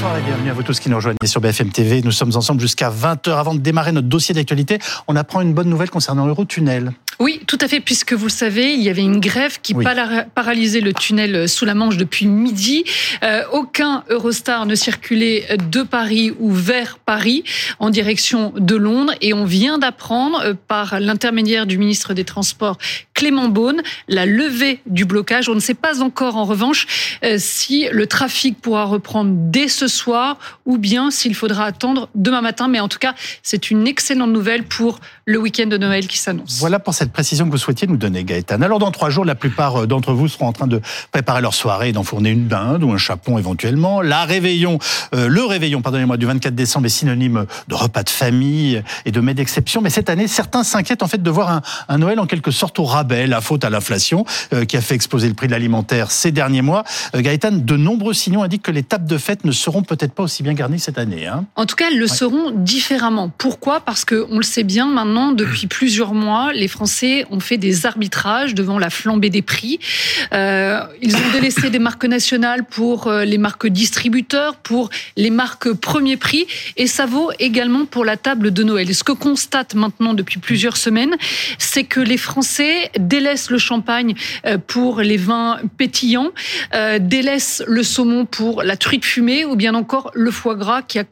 Bonsoir et bienvenue à vous tous qui nous rejoignent sur BFM TV. Nous sommes ensemble jusqu'à 20h. Avant de démarrer notre dossier d'actualité, on apprend une bonne nouvelle concernant Eurotunnel. Oui, tout à fait, puisque vous le savez, il y avait une grève qui Oui. paralysait le tunnel sous la Manche depuis midi. Euh, aucun Eurostar ne circulait de Paris ou vers Paris en direction de Londres. Et on vient d'apprendre euh, par l'intermédiaire du ministre des Transports, Clément Beaune, la levée du blocage. On ne sait pas encore, en revanche, euh, si le trafic pourra reprendre dès ce soir ou bien s'il faudra attendre demain matin. Mais en tout cas, c'est une excellente nouvelle pour le week-end de Noël qui s'annonce. Voilà pour cette précision que vous souhaitiez nous donner, Gaëtan. Alors, dans trois jours, la plupart d'entre vous seront en train de préparer leur soirée et d'enfourner une dinde ou un chapon éventuellement. La réveillon, euh, le réveillon, pardonnez-moi, du 24 décembre est synonyme de repas de famille et de mets d'exception. Mais cette année, certains s'inquiètent en fait de voir un, un Noël en quelque sorte au rabais, la faute à l'inflation euh, qui a fait exploser le prix de l'alimentaire ces derniers mois. Euh, Gaëtan, de nombreux signaux indiquent que les tables de fête ne seront peut-être pas aussi bien garnies cette année. Hein. En tout cas, elles le seront différemment. Pourquoi? Parce que on le sait bien maintenant, depuis plusieurs mois, les Français ont fait des arbitrages devant la flambée des prix. Euh, ils ont délaissé des marques nationales pour les marques distributeurs, pour les marques premier prix, et ça vaut également pour la table de Noël. Et ce que constate maintenant depuis plusieurs semaines, c'est que les Français délaissent le champagne euh, pour les vins pétillants, euh, délaissent le saumon pour la truite fumée, ou bien encore le foie gras qui a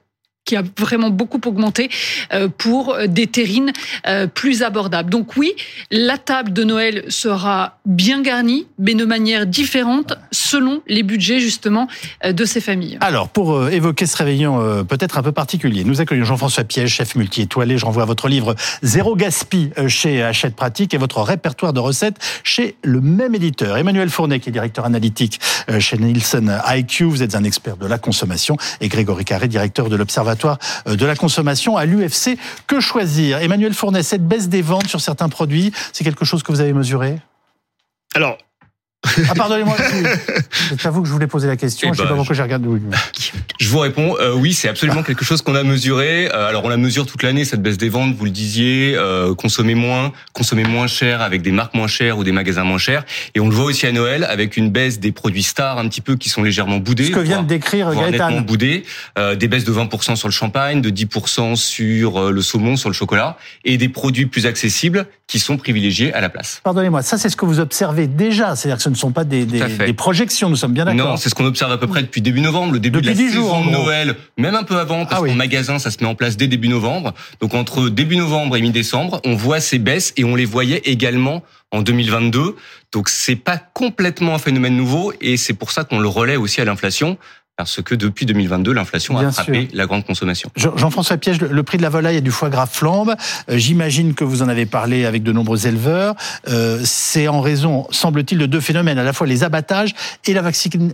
qui a vraiment beaucoup augmenté euh, pour des terrines euh, plus abordables. Donc oui, la table de Noël sera bien garnie, mais de manière différente selon les budgets justement euh, de ces familles. Alors, pour euh, évoquer ce réveillon euh, peut-être un peu particulier, nous accueillons Jean-François Piège, chef multi-étoilé. Je renvoie à votre livre Zéro Gaspi euh, chez Hachette Pratique et votre répertoire de recettes chez le même éditeur. Emmanuel Fournet, qui est directeur analytique euh, chez Nielsen IQ. Vous êtes un expert de la consommation. Et Grégory Carré, directeur de l'Observatoire euh, de la consommation à l'UFC. Que choisir? Emmanuel Fournet, cette baisse des ventes sur certains produits, c'est quelque chose que vous avez mesuré? Alors, Ah, pardonnez-moi. Vous que je voulais poser la question. Eh je sais ben, pas pourquoi j'ai regardé. Je vous réponds, euh, oui, c'est absolument quelque chose qu'on a mesuré. Euh, alors on la mesure toute l'année, cette baisse des ventes, vous le disiez, euh, consommer moins, consommer moins cher avec des marques moins chères ou des magasins moins chers. Et on le voit aussi à Noël avec une baisse des produits stars un petit peu qui sont légèrement boudés. Ce que vient voire- de décrire Gaëtan. boudés. Euh, des baisses de 20% sur le champagne, de 10% sur le saumon, sur le chocolat, et des produits plus accessibles qui sont privilégiés à la place. Pardonnez-moi, ça c'est ce que vous observez déjà, c'est-à-dire ce ne sont pas des, projections, nous sommes bien Non, d'accord. c'est ce qu'on observe à peu près depuis début novembre, le début Depuis de la 10 jours, saison de. Noël, même un peu avant, parce Ah oui. qu'en magasin, ça se met en place dès début novembre. Donc entre début novembre et mi-décembre, on voit ces baisses et on les voyait également en 2022. Donc c'est pas complètement un phénomène nouveau et c'est pour ça qu'on le relaie aussi à l'inflation. Parce que depuis 2022, l'inflation a frappé la grande consommation. Jean- Jean-François Piège, le- prix de la volaille et du foie gras flambe. Euh, J'imagine que vous en avez parlé avec de nombreux éleveurs. Euh, c'est en raison, semble-t-il, de deux phénomènes, à la fois les abattages et la,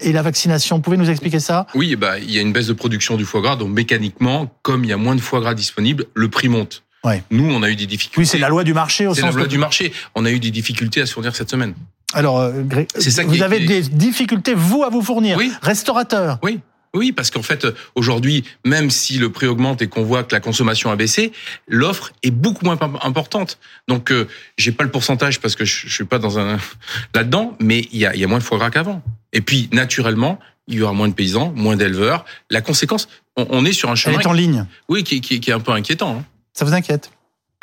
et la vaccination. Vous pouvez nous expliquer ça? Oui, eh ben, il y a une baisse de production du foie gras, donc mécaniquement, comme il y a moins de foie gras disponible, le prix monte. Ouais. Nous, on a eu des difficultés. Oui, c'est la loi du marché au C'est la loi de- du marché. On a eu des difficultés à fournir cette semaine. Alors, euh, Gré- C'est ça vous est- avez des difficultés, vous, à vous fournir. Oui. Restaurateur. Oui. Oui, parce qu'en fait, aujourd'hui, même si le prix augmente et qu'on voit que la consommation a baissé, l'offre est beaucoup moins im- importante. Donc, euh, j'ai pas le pourcentage parce que je, je suis pas dans un là-dedans, mais il y a, y a moins de foie gras qu'avant. Et puis, naturellement, il y aura moins de paysans, moins d'éleveurs. La conséquence, on, on est sur un Elle chemin, est en ligne. oui, qui, qui- qui est un peu inquiétant. hein. Ça vous inquiète?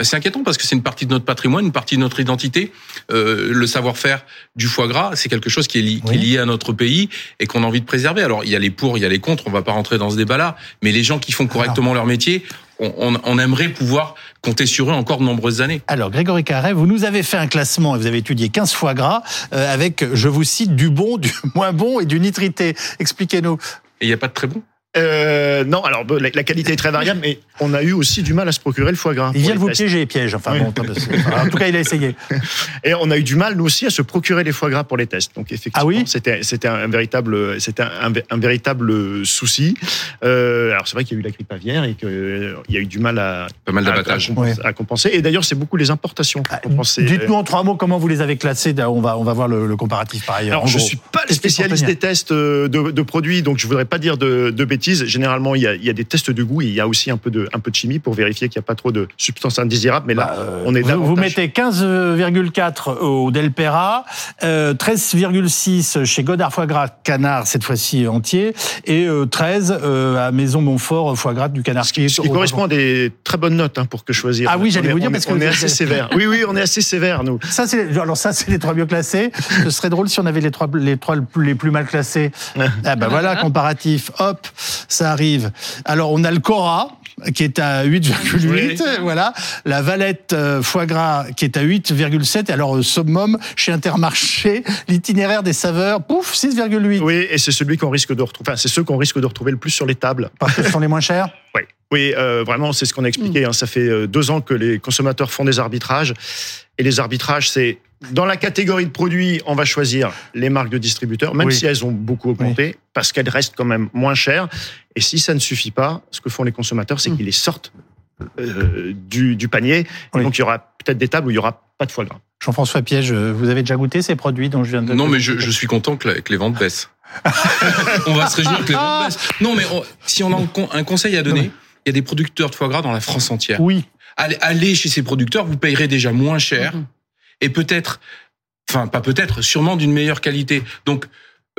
C'est inquiétant parce que c'est une partie de notre patrimoine, une partie de notre identité. Euh, le savoir-faire du foie gras, c'est quelque chose qui est, li- qui est lié à notre pays et qu'on a envie de préserver. Alors, il y a les pour, il y a les contre, on va pas rentrer dans ce débat-là, mais les gens qui font correctement leur métier, on, on- on aimerait pouvoir compter sur eux encore de nombreuses années. Alors, Grégory Carré, vous nous avez fait un classement et vous avez étudié 15 foie gras euh, avec, je vous cite, du bon, du moins bon et du nitrité. Expliquez-nous. Et il n'y a pas de très bon. Euh, non, alors la, la qualité est très variable, mais on a eu aussi du mal à se procurer le foie gras. Il vient de vous tests. piéger, piège. Enfin Oui. bon, en tout cas, il a essayé. Et on a eu du mal, nous aussi, à se procurer les foie gras pour les tests. Donc effectivement, Ah oui c'était c'était un véritable c'était un, un véritable souci. Euh, alors c'est vrai qu'il y a eu la grippe aviaire et qu'il y a eu du mal à, Pas mal à, d'abattage. à compenser- à compenser. Et d'ailleurs, c'est beaucoup les importations. Ah, Dites-nous en trois mots comment vous les avez classés. On va, on va voir le, le comparatif par ailleurs. Alors, En je gros. suis pas le spécialiste des tests euh, de, de produits, donc je voudrais pas dire de, de bêtises. Bêtises. Généralement, il y a, il y a des tests de goût et il y a aussi un peu de, un peu de chimie pour vérifier qu'il n'y a pas trop de substances indésirables. Mais là, Bah, euh, on est vous, davantage- vous mettez 15,4 au Delpera, euh, 13,6 chez Godard Foie Gras Canard, cette fois-ci entier, et euh, 13 euh, à Maison Montfort Foie Gras du Canard. Ce qui, ce qui correspond à des très bonnes notes hein, pour que choisir. Ah oui, j'allais vous dire, est- parce que on est assez sévère. Oui, oui, on est assez sévère nous. Ça, c'est alors ça, c'est les trois mieux classés. Ce serait drôle si on avait les trois les trois les plus mal classés. Ah ben voilà, comparatif. Hop, ça arrive. Alors on a le Cora qui est à 8,8, voilà. La Valette euh, foie gras qui est à 8,7. Et alors Summum chez Intermarché, l'itinéraire des saveurs, pouf, 6,8. Oui, et c'est celui qu'on risque de retrouver. Enfin, c'est ceux qu'on risque de retrouver le plus sur les tables. Parce que ce sont les moins chers? Oui, oui, euh, vraiment, c'est ce qu'on a expliqué. hein. Ça fait euh, deux ans que les consommateurs font des arbitrages. Et les arbitrages, c'est dans la catégorie de produits, on va choisir les marques de distributeurs, même Oui. si elles ont beaucoup augmenté, parce qu'elles restent quand même moins chères. Et si ça ne suffit pas, ce que font les consommateurs, c'est Mm. qu'ils les sortent euh, du, du panier. Et donc, il y aura peut-être des tables où il y aura pas de foie gras. Jean-François Piège, vous avez déjà goûté ces produits dont je viens de. Non, mais je, je suis content que, la- que les ventes baissent. on va se réjouir que les ventes baissent. Non, mais on- si on a un con- un conseil à donner, il y a des producteurs de foie gras dans la France entière. Oui. Allez, allez chez ces producteurs, vous payerez déjà moins cher Mhm. Et peut-être, enfin pas peut-être, sûrement d'une meilleure qualité. Donc,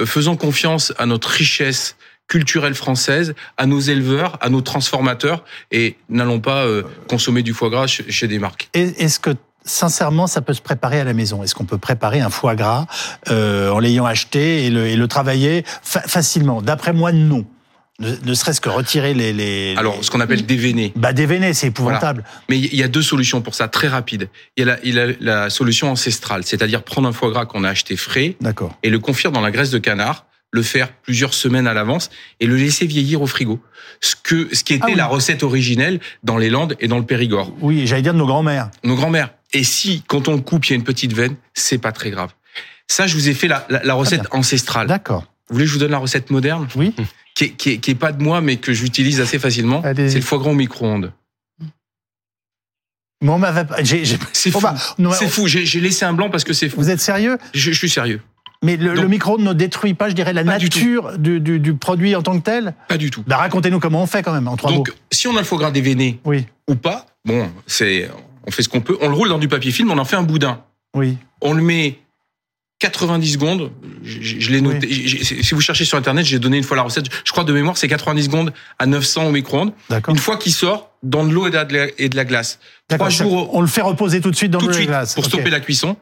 euh, faisons confiance à notre richesse culturelle française, à nos éleveurs, à nos transformateurs et n'allons pas euh, consommer du foie gras chez, des marques. Est-ce que sincèrement, ça peut se préparer à la maison? Est-ce qu'on peut préparer un foie gras euh, en l'ayant acheté et le, travailler fa- facilement? D'après moi, non. Ne, ne serait-ce que retirer les... les Alors, les- ce qu'on appelle déveiné. bah, déveiner, c'est épouvantable. Mais il y a deux solutions pour ça, très rapides. Il y a la, il y a la solution ancestrale, c'est-à-dire prendre un foie gras qu'on a acheté frais D'accord. et le confire dans la graisse de canard, le faire plusieurs semaines à l'avance et le laisser vieillir au frigo. Ce que, ce qui était Ah oui. la recette originelle dans les Landes et dans le Périgord. Oui, j'allais dire de nos grands-mères. Nos grands-mères. Et si, quand on le coupe, il y a une petite veine, c'est pas très grave. Ça, je vous ai fait la, la, la recette ancestrale. D'accord. Vous voulez que je vous donne la recette moderne Oui. qui est, qui, est, qui est pas de moi, mais que j'utilise assez facilement. C'est le foie gras au micro-ondes. Mais on m'avait pas- C'est fou. bah, C'est fou. J'ai laissé un blanc parce que c'est fou. Vous êtes sérieux? Je, je suis sérieux. Mais le, micro-ondes ne détruit pas, je dirais, la nature du, du, du produit en tant que tel? Pas du tout. bah, Racontez-nous comment on fait quand même, en trois Donc, mots. si on a le foie gras déveiné Oui, ou pas, bon, c'est, on fait ce qu'on peut. On le roule dans du papier film, on en fait un boudin. oui. On le met 90 secondes. Je, l'ai noté. Si vous cherchez sur Internet, j'ai donné une fois la recette. Je crois de mémoire, c'est 90 secondes à 900 au micro-ondes. Une fois qu'il sort, dans de l'eau et de la, glace. Trois jours, On le fait reposer tout de suite dans l'eau de et la glace. pour stopper la cuisson.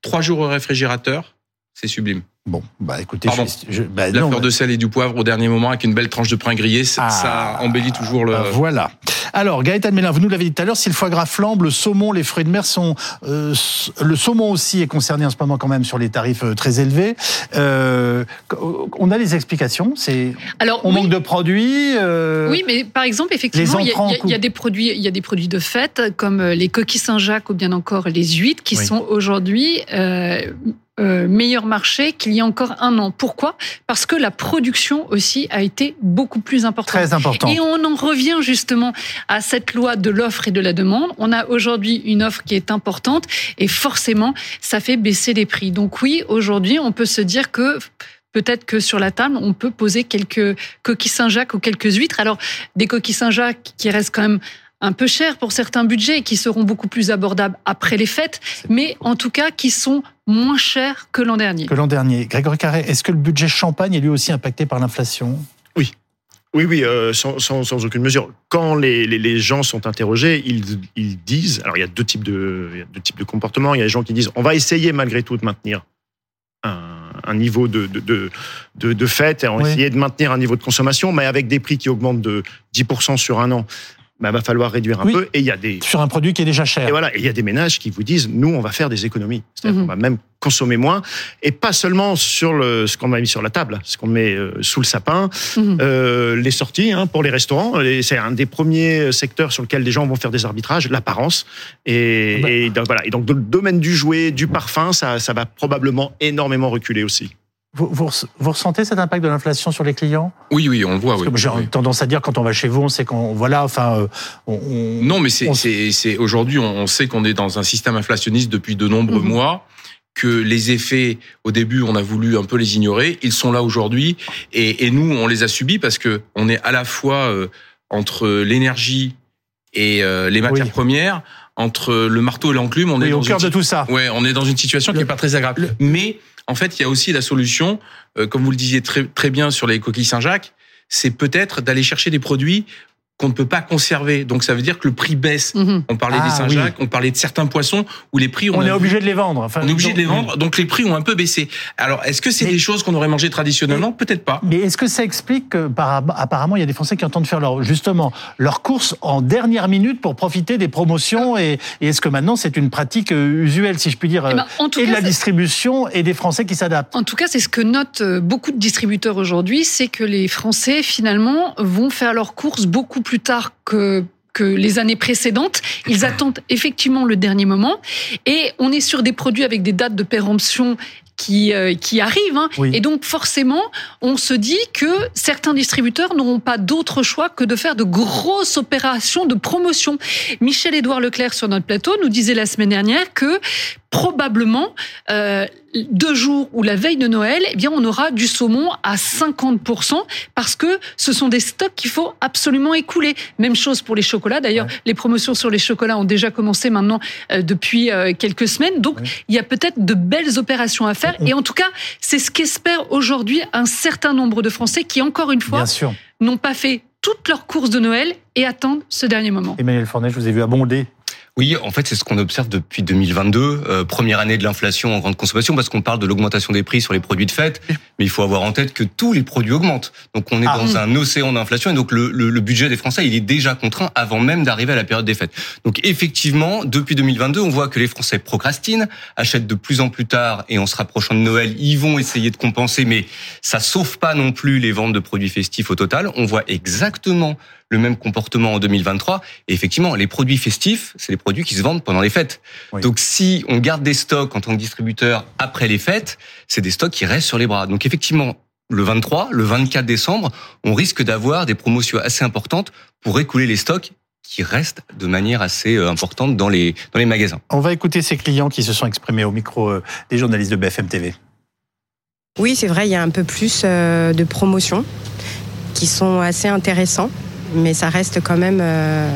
Trois jours au réfrigérateur. C'est sublime. Bon, bah écoutez, Pardon. je, je- bah, La non, fleur bah- de sel et du poivre au dernier moment avec une belle tranche de pain grillé, ça, Ah. ça embellit toujours le. Ah, voilà. Alors, Gaëtan Mélin, vous nous l'avez dit tout à l'heure, si le foie gras flambe, le saumon, les fruits de mer sont... euh, le saumon aussi est concerné en ce moment quand même sur les tarifs euh, très élevés. Euh, on a les explications, c'est... Alors, On oui, manque de produits euh, Oui, mais par exemple, effectivement, il y, a- y y des produits, il y a des produits de fête comme les coquilles Saint-Jacques ou bien encore les huîtres qui Oui. sont aujourd'hui euh, euh, meilleur marché qu'il y a encore un an. Pourquoi? Parce que la production aussi a été beaucoup plus importante. Très important. Et on en revient justement à cette loi de l'offre et de la demande. On a aujourd'hui une offre qui est importante et forcément, ça fait baisser les prix. Donc oui, aujourd'hui, on peut se dire que peut-être que sur la table, on peut poser quelques coquilles Saint-Jacques ou quelques huîtres. Alors, des coquilles Saint-Jacques qui restent quand même un peu chères pour certains budgets et qui seront beaucoup plus abordables après les fêtes, mais en tout cas qui sont moins chères que l'an dernier. Que l'an dernier. Grégory Carré, est-ce que le budget champagne est lui aussi impacté par l'inflation? Oui, oui, euh, sans, sans, sans aucune mesure. Quand les, les, les gens sont interrogés, ils, ils disent. Alors, il y a deux types de, il y a deux types de comportements. Il y a les gens qui disent on va essayer malgré tout de maintenir un, un niveau de, de, de, de, de fête, et on va Oui. essayer de maintenir un niveau de consommation, mais avec des prix qui augmentent de 10% sur un an, il va falloir réduire un Oui. peu. Et il y a des Sur un produit qui est déjà cher. et voilà, et il y a des ménages qui vous disent, nous, on va faire des économies. C'est-à-dire Mhm. qu'on va même consommer moins, et pas seulement sur le, ce qu'on a mis sur la table, ce qu'on met euh, sous le sapin, Mhm. euh, les sorties hein, pour les restaurants. C'est un des premiers secteurs sur lequel les gens vont faire des arbitrages, l'apparence. Et, Ah bah. et donc, voilà. Et donc, dans le domaine du jouet, du parfum, ça, ça va probablement énormément reculer aussi. Vous, vous, res- vous ressentez cet impact de l'inflation sur les clients? Oui, oui, on le voit. Oui. J'ai Oui. tendance à dire quand on va chez vous, on sait qu'on voilà, enfin, euh, on, on- Non, mais c'est, on- aujourd'hui, on sait qu'on est dans un système inflationniste depuis de nombreux Mhm. mois que les effets, au début, on a voulu un peu les ignorer. Ils sont là aujourd'hui, et, et, nous, on les a subis parce que on est à la fois euh, entre l'énergie et euh, les matières Oui. premières, entre le marteau et l'enclume. On Oui, est au cœur une de tout ça. Ouais, on est dans une situation qui Le- est pas très agréable. le- Mais en fait, il y a aussi la solution, euh, comme vous le disiez très très bien sur les coquilles Saint-Jacques, c'est peut-être d'aller chercher des produits qu'on ne peut pas conserver. Donc ça veut dire que le prix baisse. Mhm. On parlait Ah, des Saint-Jacques, on parlait de certains poissons où les prix on, On est vu- obligé de les vendre. Enfin, on est obligé de les donc- vendre, donc les prix ont un peu baissé. Alors, est-ce que c'est Mais- des choses qu'on aurait mangées traditionnellement Peut-être pas. Mais est-ce que ça explique que, par- apparemment, il y a des Français qui entendent faire leur, justement, leur course en dernière minute pour profiter des promotions et, et est-ce que maintenant c'est une pratique euh, usuelle, si je puis dire, Eh euh, ben, en tout et de cas, la c'est- distribution et des Français qui s'adaptent En tout cas, c'est ce que notent euh, beaucoup de distributeurs aujourd'hui, c'est que les Français, finalement, vont faire leurs courses beaucoup plus tard que que les années précédentes. Ils attendent effectivement le dernier moment. Et on est sur des produits avec des dates de péremption qui, euh, qui arrivent. hein. Oui. Et donc, forcément, on se dit que certains distributeurs n'auront pas d'autre choix que de faire de grosses opérations de promotion. Michel-Édouard Leclerc, sur notre plateau, nous disait la semaine dernière que probablement, euh, deux jours ou la veille de Noël, eh bien, on aura du saumon à 50% parce que ce sont des stocks qu'il faut absolument écouler. Même chose pour les chocolats. D'ailleurs, Ouais. les promotions sur les chocolats ont déjà commencé maintenant euh, depuis euh, quelques semaines. Donc, Ouais. il y a peut-être de belles opérations à faire. Et en tout cas, c'est ce qu'espèrent aujourd'hui un certain nombre de Français qui, encore une fois, n'ont pas fait toutes leurs courses de Noël et attendent ce dernier moment. Emmanuel Fournet, je vous ai vu abonder. Oui, en fait, c'est ce qu'on observe depuis 2022, euh, première année de l'inflation en grande consommation, parce qu'on parle de l'augmentation des prix sur les produits de fête, mais il faut avoir en tête que tous les produits augmentent. Donc, on est Ah. dans un océan d'inflation, et donc le, le- le budget des Français, il est déjà contraint avant même d'arriver à la période des fêtes. Donc, effectivement, depuis 2022, on voit que les Français procrastinent, achètent de plus en plus tard, et en se rapprochant de Noël, ils vont essayer de compenser, mais ça sauve pas non plus les ventes de produits festifs au total. On voit exactement le même comportement en 2023. Et effectivement, les produits festifs, c'est les produits qui se vendent pendant les fêtes. Oui. Donc si on garde des stocks en tant que distributeur après les fêtes, c'est des stocks qui restent sur les bras. Donc effectivement, le 23, le 24 décembre, on risque d'avoir des promotions assez importantes pour écouler les stocks qui restent de manière assez euh, importante dans les, dans les magasins. On va écouter ces clients qui se sont exprimés au micro euh, des journalistes de BFM TV. Oui, c'est vrai, il y a un peu plus euh, de promotions qui sont assez intéressants, mais ça reste quand même. euh,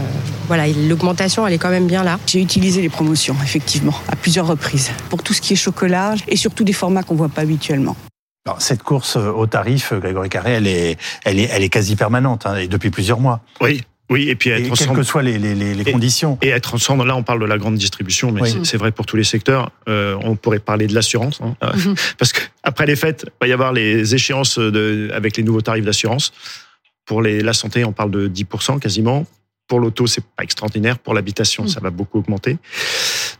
voilà, l'augmentation, elle est quand même bien là. J'ai utilisé les promotions, effectivement, à plusieurs reprises, pour tout ce qui est chocolat et surtout des formats qu'on voit pas habituellement. Alors, cette course euh, au tarif, euh, Grégory Carré, elle est, elle est, elle est quasi permanente hein, et depuis plusieurs mois. Oui, oui, et puis Et être quelles ensemble. que soient les, les, les, les Et- conditions. Et être ensemble, là on parle de la grande distribution, mais Oui. c'est- vrai pour tous les secteurs. Euh, on pourrait parler de l'assurance, hein, Mhm. parce que après les fêtes, il va y avoir les échéances de, avec les nouveaux tarifs d'assurance. Pour les, la santé, on parle de 10% quasiment. Pour l'auto, c'est pas extraordinaire. Pour l'habitation, Mhm. ça va beaucoup augmenter.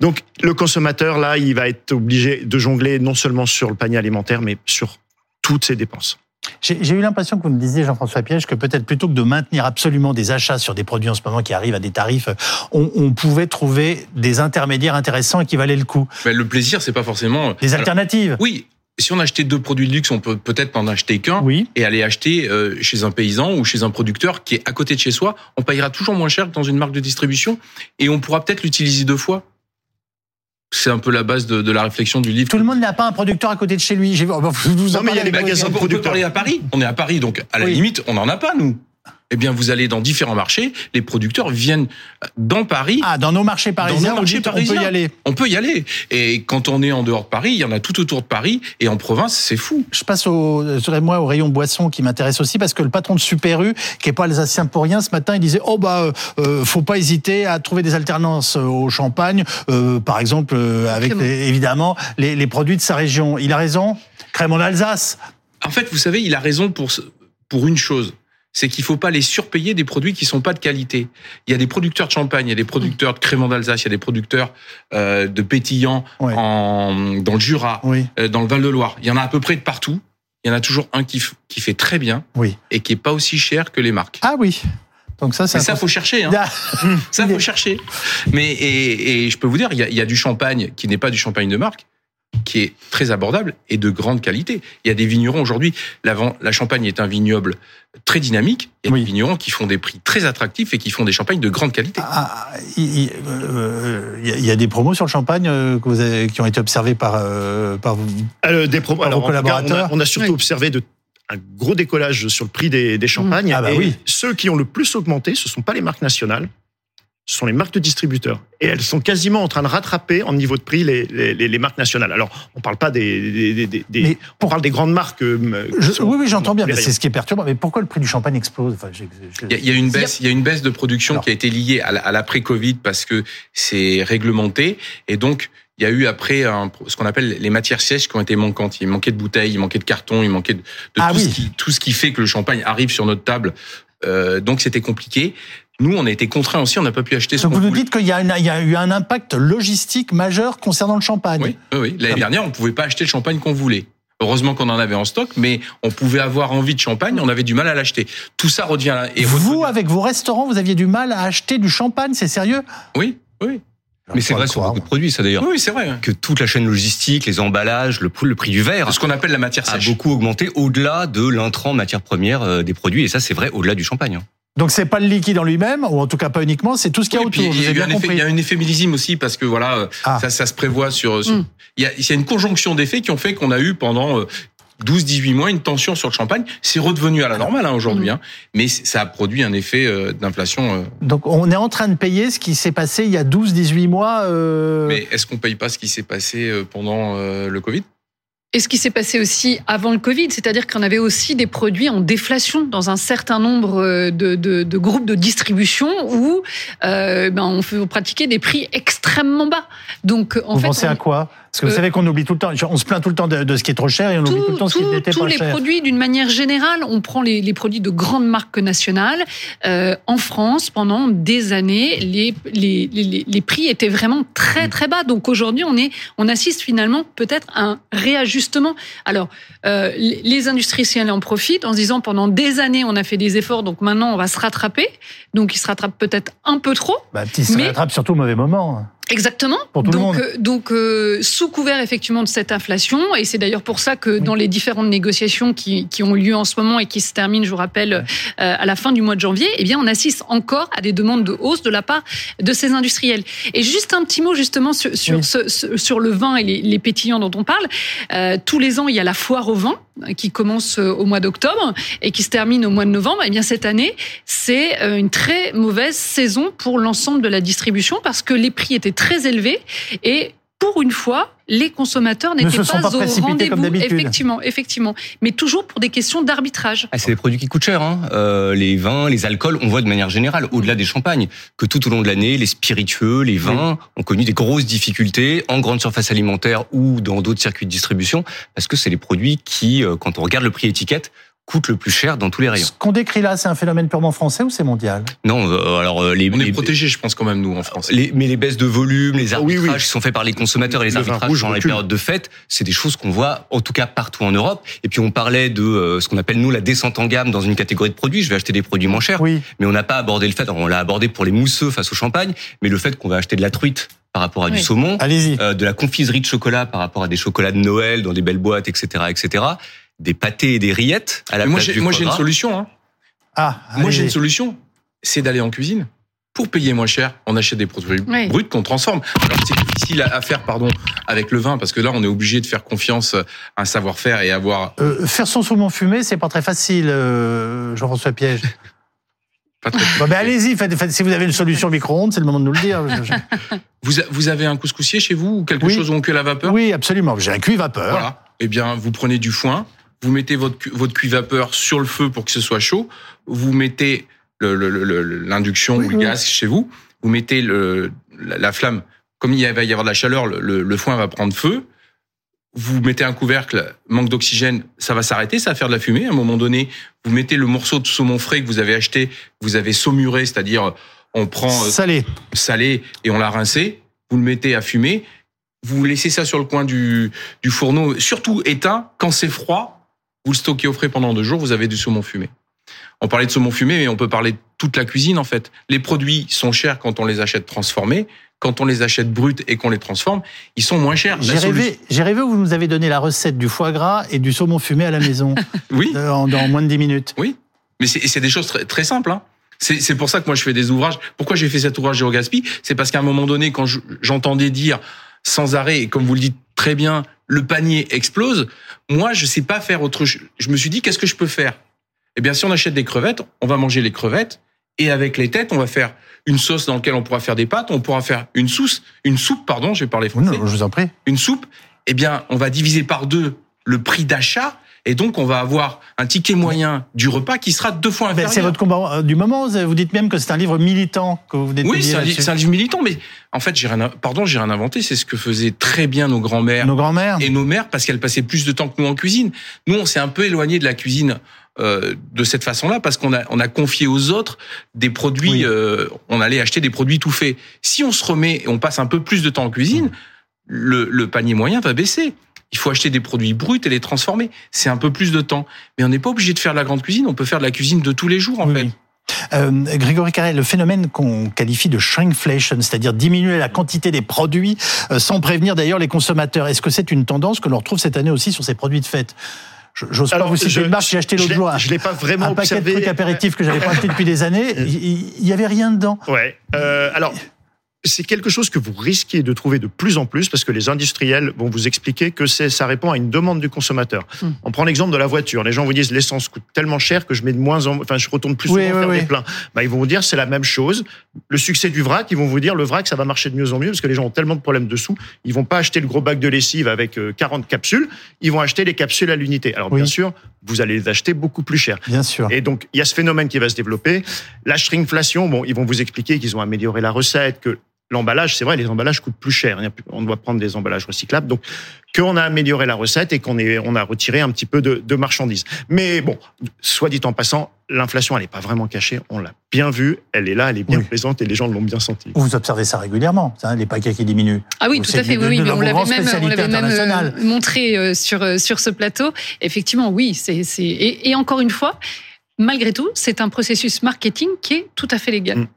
Donc le consommateur, là, il va être obligé de jongler non seulement sur le panier alimentaire, mais sur toutes ses dépenses. J'ai eu l'impression que vous me disiez, Jean-François Piège, que peut-être plutôt que de maintenir absolument des achats sur des produits en ce moment qui arrivent à des tarifs, on, on pouvait trouver des intermédiaires intéressants et qui valaient le coup. Mais le plaisir, c'est pas forcément. Des Alors, alternatives. oui, si on achetait deux produits de luxe, on peut peut-être en acheter qu'un. Oui. et aller acheter euh, chez un paysan ou chez un producteur qui est à côté de chez soi, on payera toujours moins cher que dans une marque de distribution et on pourra peut-être l'utiliser deux fois. C'est un peu la base de, de la réflexion du livre. Tout le monde n'a pas un producteur à côté de chez lui. Oh, vous en Non, mais il y a avec- magasins on on producteurs. parler à Paris. On est à Paris, donc à la Oui. limite, on n'en a pas, nous. Eh bien, vous allez dans différents marchés, les producteurs viennent dans Paris. Ah, dans nos marchés parisiens, nos marchés dites, on peut parisiens. y aller. On peut y aller. Et quand on est en dehors de Paris, il y en a tout autour de Paris. Et en province, c'est fou. Je passe au, euh, moi au rayon boisson qui m'intéresse aussi parce que le patron de Super U, qui est pas alsacien pour rien, ce matin, il disait oh bah euh, euh, faut pas hésiter à trouver des alternances au champagne, euh, par exemple euh, avec les- évidemment les, les produits de sa région. Il a raison. Crème en Alsace. En fait, vous savez, il a raison pour, pour une chose. C'est qu'il faut pas les surpayer des produits qui sont pas de qualité. Il y a des producteurs de champagne, il y a des producteurs de crémant d'Alsace, il y a des producteurs euh, de pétillants Ouais. en, dans le Jura, Oui, euh, dans le Val-de-Loire. Il y en a à peu près de partout. Il y en a toujours un qui, qui fait très bien oui. et qui est pas aussi cher que les marques. Ah oui. Donc ça, ça, un- faut chercher. Hein. Ça, faut chercher. Mais et, et je peux vous dire, il y a, il y a du champagne qui n'est pas du champagne de marque, qui est très abordable et de grande qualité. Il y a des vignerons aujourd'hui. La, Champagne est un vignoble très dynamique. Il y a Oui. des vignerons qui font des prix très attractifs et qui font des champagnes de grande qualité. Ah, il il- euh, il y, a- des promos sur le champagne euh, que vous avez, qui ont été observés par, euh, par vous. Euh, des promos. Par Alors, vos en tout cas, on, a, collaborateurs on a surtout Oui. observé de, un gros décollage sur le prix des, des champagnes. Ah bah et oui. ceux qui ont le plus augmenté, ce sont pas les marques nationales, ce sont les marques de distributeurs. Et elles sont quasiment en train de rattraper en niveau de prix les, les, les- les marques nationales. Alors, on parle pas des, des, des- des- on parle des grandes marques. euh, Je- sont oui, oui, j'entends bien, mais c'est ce qui est perturbant. Mais pourquoi le prix du champagne explose? Enfin, Il y, a, il y a une baisse, il y a une baisse de production Alors. qui a été liée à la- à l'après-Covid parce que c'est réglementé et donc il y a eu après un- ce qu'on appelle les matières sèches qui ont été manquantes. Il manquait de bouteilles, il manquait de carton, il manquait de, de Ah tout, oui. ce qui, tout ce qui fait que le champagne arrive sur notre table. Euh, donc c'était compliqué. Nous, on a été contraints aussi, on n'a pas pu acheter ce Donc vous nous voulait. dites qu'il y, a y a eu un impact logistique majeur concernant le champagne. Oui, oui. L'année dernière, on pouvait pas acheter le champagne qu'on voulait. Heureusement qu'on en avait en stock, mais on pouvait avoir envie de champagne, on avait du mal à l'acheter. Tout ça revient et vous, avec vos restaurants, vous aviez du mal à acheter du champagne, c'est sérieux? Oui, oui, Mais c'est vrai sur beaucoup de produits, ça d'ailleurs. oui, c'est vrai. Que toute la chaîne logistique, les emballages, le, prix- le prix du verre Ce qu'on appelle la matière a sèche. beaucoup augmenté au-delà de l'intrant matière première euh, des produits. Et ça, c'est vrai au-delà du champagne. Donc c'est pas le liquide en lui-même, ou en tout cas pas uniquement, c'est tout ce qu'il y a Oui, autour. il y, a avez eu un bien effet, il y a un effet millésime aussi parce que voilà, euh, Ah. ça, ça se prévoit sur. sur- Mm. il, y a, il y a une conjonction d'effets qui ont fait qu'on a eu pendant euh, 12-18 mois une tension sur le champagne. C'est redevenu à la normale hein, aujourd'hui, Mm. hein, mais ça a produit un effet euh, d'inflation. euh. Donc on est en train de payer ce qui s'est passé il y a 12-18 mois. euh, Mais est-ce qu'on paye pas ce qui s'est passé euh, pendant euh, le Covid? Et ce qui s'est passé aussi avant le Covid, c'est-à-dire qu'on avait aussi des produits en déflation dans un certain nombre euh, de, de- de groupes de distribution où euh, ben, on, fait, on pratiquait des prix extrêmement bas. Donc en vous fait, pensez on- à quoi? Parce que vous Euh, savez qu'on oublie tout le temps, on se plaint tout le temps de, de ce qui est trop cher et on oublie tout le temps ce qui tout- n'était tous pas les cher. produits, d'une manière générale, on prend les, les produits de grandes marques nationales. Euh, en France, pendant des années, les, les, les, les prix étaient vraiment très très bas. Donc aujourd'hui, on est, on assiste finalement peut-être à un réajustement. Alors, euh, les les industriels en profitent en se disant pendant des années, on a fait des efforts, donc maintenant on va se rattraper. Donc ils se rattrapent peut-être un peu trop. Bah, petit se Mais- rattrape surtout au mauvais moment. Exactement. Pour tout le donc, monde. euh, donc euh, sous couvert effectivement de cette inflation, et c'est d'ailleurs pour ça que dans les différentes négociations qui, qui ont lieu en ce moment et qui se terminent, je vous rappelle, euh, à la fin du mois de janvier, eh bien, on assiste encore à des demandes de hausse de la part de ces industriels. Et juste un petit mot justement sur, sur, Oui. ce- ce- sur le vin et les, les pétillants dont on parle. Euh, tous les ans, il y a la foire au vin qui commence euh, au mois d'octobre et qui se termine au mois de novembre. Eh bien, cette année, c'est euh, une très mauvaise saison pour l'ensemble de la distribution parce que les prix étaient très élevés et pour une fois, les consommateurs n'étaient pas, pas au rendez-vous. Effectivement, effectivement, mais toujours pour des questions d'arbitrage. Ah, c'est des produits qui coûtent cher. Hein. Euh, les vins, les alcools, on voit de manière générale, au-delà des champagnes, que tout au long de l'année, les spiritueux, les vins ont connu des grosses difficultés en grande surface alimentaire ou dans d'autres circuits de distribution, parce que c'est les produits qui, euh, quand on regarde le prix étiquette, coûtent le plus cher dans tous les rayons. Ce qu'on décrit là, c'est un phénomène purement français ou c'est mondial? Non, euh, alors euh, les, On est les- protégés, je pense quand même nous en France. les- mais les baisses de volume, les oui, arbitrages oui. qui sont faits par les consommateurs et les Le arbitrages rouge dans les périodes de fête, c'est des choses qu'on voit en tout cas partout en Europe. Et puis on parlait de euh, ce qu'on appelle nous la descente en gamme dans une catégorie de produits. Je vais acheter des produits moins chers, Oui. mais on n'a pas abordé le fait. alors, on l'a abordé pour les mousseux face au champagne, mais le fait qu'on va acheter de la truite par rapport à du saumon, Allez-y. euh, de la confiserie de chocolat par rapport à des chocolats de Noël dans des belles boîtes, etc., etc. Des pâtés et des rillettes à la Mais moi, place j'ai du moi, foie j'ai une solution. Hein. Ah, Moi, j'ai allez-y. une solution. C'est d'aller en cuisine. Pour payer moins cher, on achète des produits Oui. bruts qu'on transforme. Alors c'est difficile à faire, pardon, avec le vin, parce que là, on est obligé de faire confiance à un savoir-faire et avoir Euh, faire son saumon fumé, c'est pas très facile, euh, Jean-François Piège. pas très Bon, ben allez-y, faites, faites- si vous avez une solution micro-ondes, c'est le moment de nous le dire. Vous, a- vous avez un couscoussier chez vous ou quelque Oui. chose où on cuit à la vapeur? Oui, absolument. J'ai un cuit vapeur. Voilà. Eh bien, vous prenez du foin, vous mettez votre, votre cuit vapeur sur le feu pour que ce soit chaud, vous mettez le- le- le- le- l'induction ou le gaz chez vous, vous mettez le, la, la flamme, comme il va y avoir de la chaleur, le, foin va prendre feu, vous mettez un couvercle, manque d'oxygène, ça va s'arrêter, ça va faire de la fumée. À un moment donné, vous mettez le morceau de saumon frais que vous avez acheté, vous avez saumuré, c'est-à-dire on prend euh, Salé. salé et on l'a rincé, vous le mettez à fumer, vous laissez ça sur le coin du, du fourneau, surtout éteint, quand c'est froid, vous le stockez au frais pendant deux jours, vous avez du saumon fumé. On parlait de saumon fumé, mais on peut parler de toute la cuisine en fait. Les produits sont chers quand on les achète transformés. Quand on les achète bruts et qu'on les transforme, ils sont moins chers. J'ai rêvé, j'ai rêvé où vous nous avez donné la recette du foie gras et du saumon fumé à la maison. oui. Dans, dans, moins de 10 minutes. Oui. Mais c'est des choses très, très simples. Hein. C'est pour ça que moi je fais des ouvrages. Pourquoi j'ai fait cet ouvrage Géogaspi C'est parce qu'à un moment donné, quand j'entendais dire sans arrêt, et comme vous le dites très bien, le panier explose, moi je sais pas faire autre chose. Je me suis dit, qu'est-ce que je peux faire? Eh bien, si on achète des crevettes, on va manger les crevettes, et avec les têtes, on va faire une sauce dans laquelle on pourra faire des pâtes, on pourra faire une sauce, une soupe, pardon, je vais parler français. Non, je vous en prie. Une soupe. Eh bien, on va diviser par deux le prix d'achat et donc, on va avoir un ticket moyen du repas qui sera deux fois inférieur. C'est votre combat euh, du moment. Vous dites même que c'est un livre militant que vous venez Oui, c'est un, livre militant, mais en fait, j'ai rien, pardon, j'ai rien inventé. C'est ce que faisaient très bien nos grands-mères, nos grands-mères et nos mères, parce qu'elles passaient plus de temps que nous en cuisine. Nous, on s'est un peu éloigné de la cuisine. Euh, de cette façon-là parce qu'on a on a confié aux autres des produits euh, on allait acheter des produits tout faits si on se remet et on passe un peu plus de temps en cuisine le, le panier moyen va baisser il faut acheter des produits bruts et les transformer. C'est un peu plus de temps. Mais on n'est pas obligé de faire de la grande cuisine, on peut faire de la cuisine de tous les jours en fait. Euh, Grégory Carré, le phénomène qu'on qualifie de shrinkflation, c'est-à-dire diminuer la quantité des produits euh, sans prévenir d'ailleurs les consommateurs, est-ce que c'est une tendance que l'on retrouve cette année aussi sur ces produits de fête? J'ose pas vous citer une marque, j'ai acheté l'autre jour je l'ai pas vraiment un paquet de trucs apéritifs que j'avais pas acheté depuis des années, il y, avait rien dedans. Ouais. Euh, alors c'est quelque chose que vous risquez de trouver de plus en plus parce que les industriels vont vous expliquer que c'est ça répond à une demande du consommateur. Hmm. On prend l'exemple de la voiture. Les gens vous disent l'essence coûte tellement cher que je mets de moins en enfin je retourne plus souvent faire des pleins. Bah, ils vont vous dire c'est la même chose. Le succès du vrac, ils vont vous dire le vrac ça va marcher de mieux en mieux parce que les gens ont tellement de problèmes dessous, ils vont pas acheter le gros bac de lessive avec 40 euh, capsules, ils vont acheter les capsules à l'unité. Alors bien sûr, vous allez les acheter beaucoup plus cher. Bien sûr. Et donc il y a ce phénomène qui va se développer. La shrinkflation, bon, ils vont vous expliquer qu'ils ont amélioré la recette, que l'emballage, c'est vrai, les emballages coûtent plus cher. On doit prendre des emballages recyclables. Donc, qu'on a amélioré la recette et qu'on on a retiré un petit peu de, marchandises. Mais bon, soit dit en passant, l'inflation, elle n'est pas vraiment cachée. On l'a bien vue. Elle est là, elle est bien présente et les gens l'ont bien senti. Vous observez ça régulièrement, les paquets qui diminuent. Ah oui, tout à fait. Oui, mais on l'avait même, on l'avait même euh, montré euh, sur, euh, sur ce plateau. Effectivement, oui. c'est et, et encore une fois, malgré tout, c'est un processus marketing qui est tout à fait légal. Mm.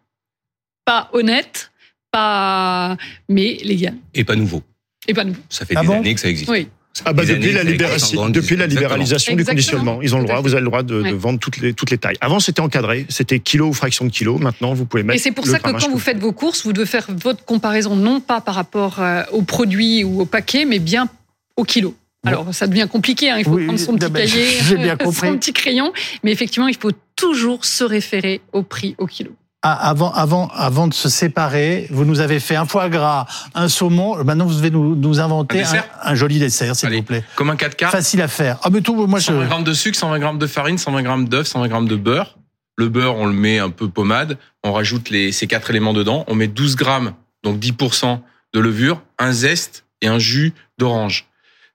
Pas honnête, pas, mais légal. Et pas nouveau. Et pas nouveau. Ça fait ah des années que ça existe. Oui. Ah bah depuis, la libération, depuis la libéralisation du conditionnement, ils ont le droit, vous avez le droit de, de, vendre toutes les, toutes les tailles. Avant, c'était encadré, c'était kilo ou fraction de kilo. Maintenant, vous pouvez mettre. Et c'est pour ça que quand vous faites vos courses, vous devez faire votre comparaison non pas par rapport euh, aux produits ou au paquet, mais bien au kilo. Alors, ça devient compliqué, hein. il faut prendre son petit cahier, son petit crayon, mais effectivement, il faut toujours se référer au prix au kilo. Ah, avant, avant, avant de se séparer, vous nous avez fait un foie gras, un saumon. Maintenant, vous devez nous, nous inventer un, joli dessert, s'il vous plaît. Comme un 4 quarts. Facile à faire. Ah, mais tout, moi, 120 grammes de sucre, 120 grammes de farine, 120 grammes d'œuf, 120 grammes de beurre. Le beurre, on le met un peu pommade. On rajoute les, ces quatre éléments dedans. On met 12 grammes, donc 10% de levure, un zeste et un jus d'orange.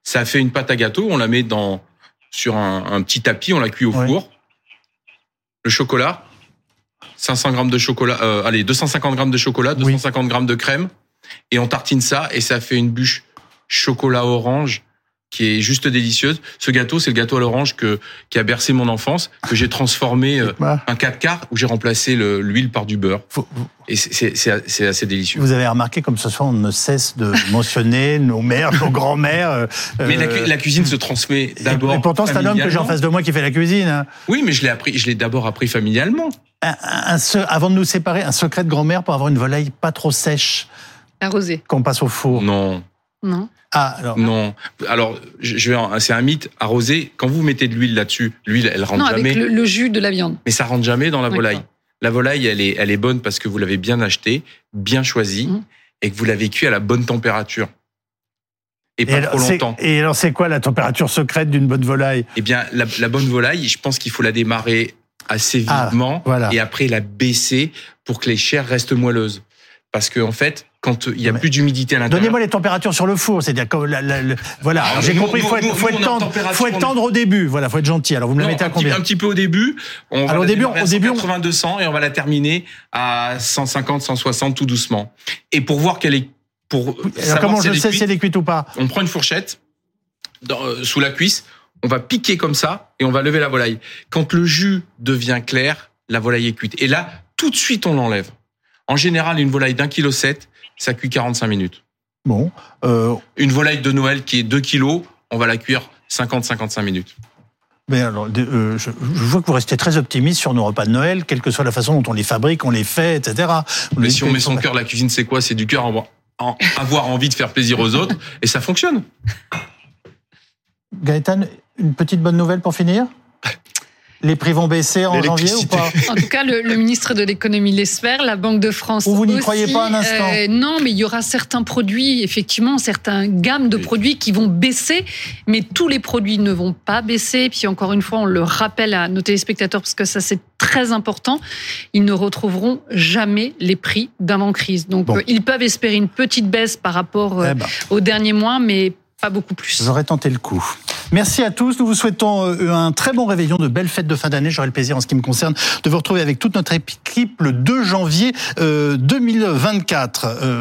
Ça fait une pâte à gâteau. On la met dans, sur un, un petit tapis. On la cuit au four. Le chocolat, 500 grammes de chocolat, euh, allez, 250 grammes de chocolat, 250 grammes de crème, et on tartine ça, et ça fait une bûche chocolat orange qui est juste délicieuse. Ce gâteau, c'est le gâteau à l'orange que qui a bercé mon enfance, que j'ai transformé euh, un 4 quarts où j'ai remplacé l'huile par du beurre. Et c'est assez délicieux. Vous avez remarqué comme ce soir, on ne cesse de mentionner nos mères, nos grands-mères. Euh, Mais la, cuisine se transmet d'abord. Et, pourtant, c'est un homme que j'ai en face de moi qui fait la cuisine. Hein. Oui, mais je l'ai appris. Je l'ai d'abord appris familialement. Un, avant de nous séparer, un secret de grand-mère pour avoir une volaille pas trop sèche. Arrosée. Qu'on passe au four. Non. Non. Ah, alors. Non. Alors, je vais, c'est un mythe arrosé. Quand vous mettez de l'huile là-dessus, l'huile, elle rentre non, jamais. Avec le, jus de la viande. Mais ça rentre jamais dans la volaille. La volaille, elle est, elle est bonne parce que vous l'avez bien acheté, bien choisi, mmh. et que vous l'avez cuit à la bonne température. Et pas trop longtemps. Et alors, c'est quoi la température secrète d'une bonne volaille? Eh bien, la, bonne volaille, je pense qu'il faut la démarrer assez ah, vivement et après la baisser pour que les chairs restent moelleuses. Parce que en fait, quand il y a plus d'humidité à l'intérieur. Donnez-moi les températures sur le four, c'est-à-dire comme voilà. Ah, j'ai compris, il faut, être, faut, être tendre, faut être tendre au début. Voilà, faut être gentil. Alors vous me la mettez à combien Un petit peu au début. On Alors, va au début, au début, 80 200 et on va la terminer à 150 160 tout doucement. Et pour voir qu'elle est pour Alors comment je sais si elle est cuite ou pas On prend une fourchette dans, euh, sous la cuisse, on va piquer comme ça et on va lever la volaille. Quand le jus devient clair, la volaille est cuite. Et là, tout de suite, on l'enlève. En général, une volaille d'un kilo 7, ça cuit 45 minutes. Bon, euh, Une volaille de Noël qui est 2 kilos, on va la cuire 50-55 minutes. mais alors, euh, je, je vois que vous restez très optimiste sur nos repas de Noël, quelle que soit la façon dont on les fabrique, on les fait, etc. Mais si on met son cœur, la cuisine, c'est quoi? C'est du cœur, avoir, en- avoir envie de faire plaisir aux autres, et ça fonctionne. Gaëtan, une petite bonne nouvelle pour finir? Les prix vont baisser en janvier ou pas? En tout cas, le, le ministre de l'économie l'espère, la Banque de France. Ou vous n'y croyez pas un instant? Euh, Non, mais il y aura certains produits, effectivement, certains gammes de produits qui vont baisser, mais tous les produits ne vont pas baisser. Puis encore une fois, on le rappelle à nos téléspectateurs parce que ça c'est très important. Ils ne retrouveront jamais les prix d'avant-crise. Donc Bon. euh, ils peuvent espérer une petite baisse par rapport euh, Eh ben, au dernier mois, mais pas beaucoup plus. J'aurais tenté le coup. Merci à tous. Nous vous souhaitons euh, un très bon réveillon, de belles fêtes de fin d'année. J'aurai le plaisir, en ce qui me concerne, de vous retrouver avec toute notre équipe le 2 janvier euh, 2024. Euh,